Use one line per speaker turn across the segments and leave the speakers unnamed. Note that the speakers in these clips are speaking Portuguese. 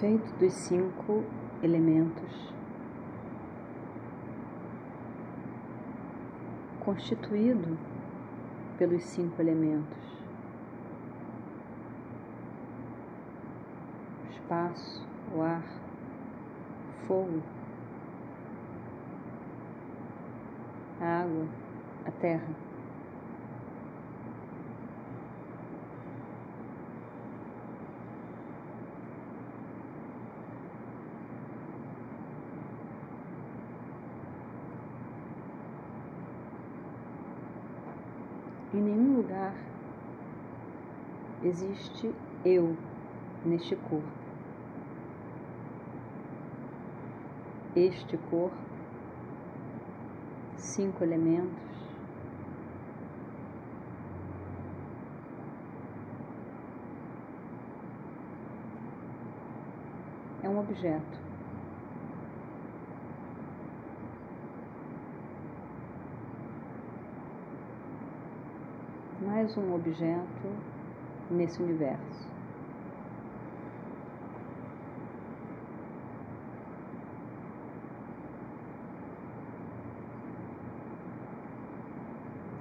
Feito dos cinco elementos, constituído pelos cinco elementos: o espaço, o ar, o fogo, a água, a terra. Em nenhum lugar existe eu neste corpo. Este corpo, cinco elementos, é um objeto. Mais um objeto nesse universo.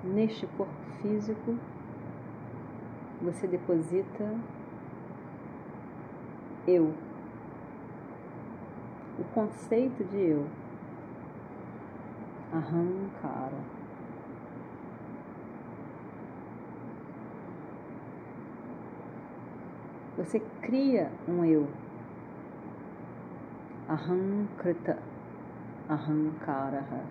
Neste corpo físico, você deposita eu, o conceito de eu, arrancara. Você cria um eu. Ahankrita, ahankaraha.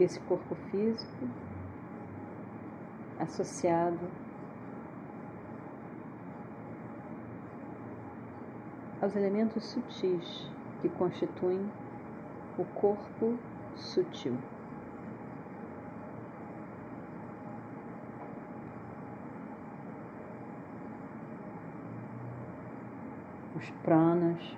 Esse corpo físico associado aos elementos sutis que constituem o corpo sutil. Os pranas,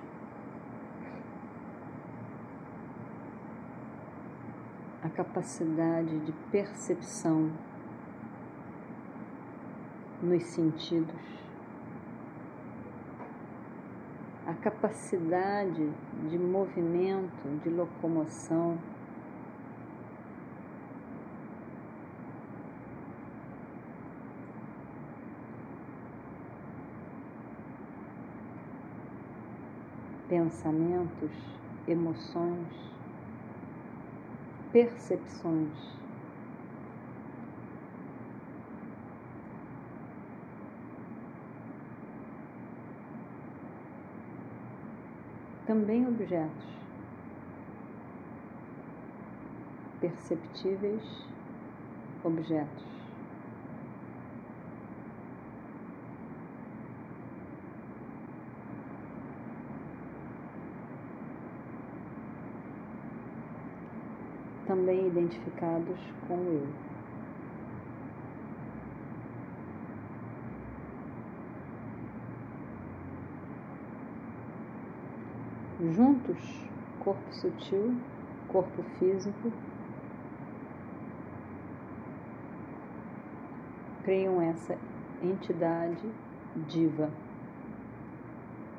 a capacidade de percepção nos sentidos. A capacidade de movimento, de locomoção. Pensamentos, emoções, percepções. Também objetos perceptíveis objetos. Também identificados com o eu. Juntos, corpo sutil, corpo físico, criam essa entidade diva,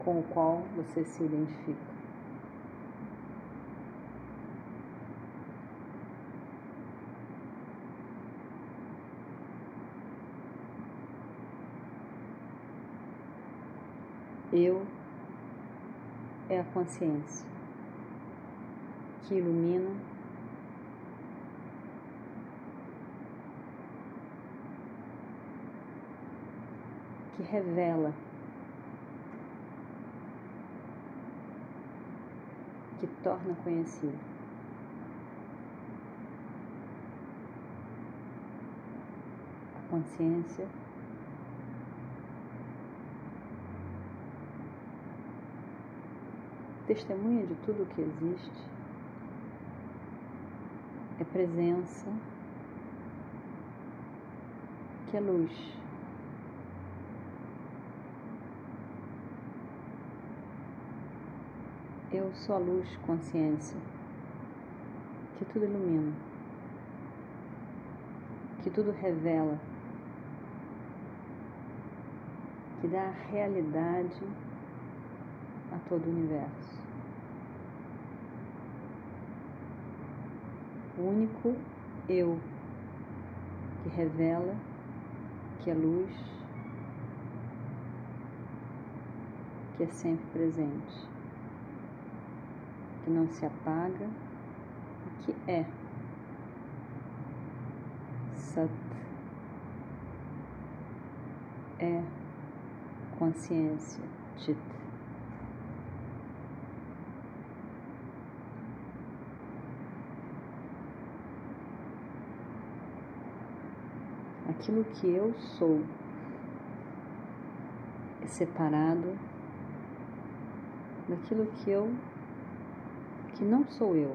com o qual você se identifica. Eu é a consciência que ilumina que revela que torna conhecido. A consciência testemunha de tudo o que existe, é presença, que é luz. Eu sou a luz, consciência, que tudo ilumina, que tudo revela, que dá a realidade todo o universo. o único eu que revela que é luz, que é sempre presente, que não se apaga e que é Sat é consciência, Chit. Aquilo que eu sou é separado daquilo que eu que não sou eu.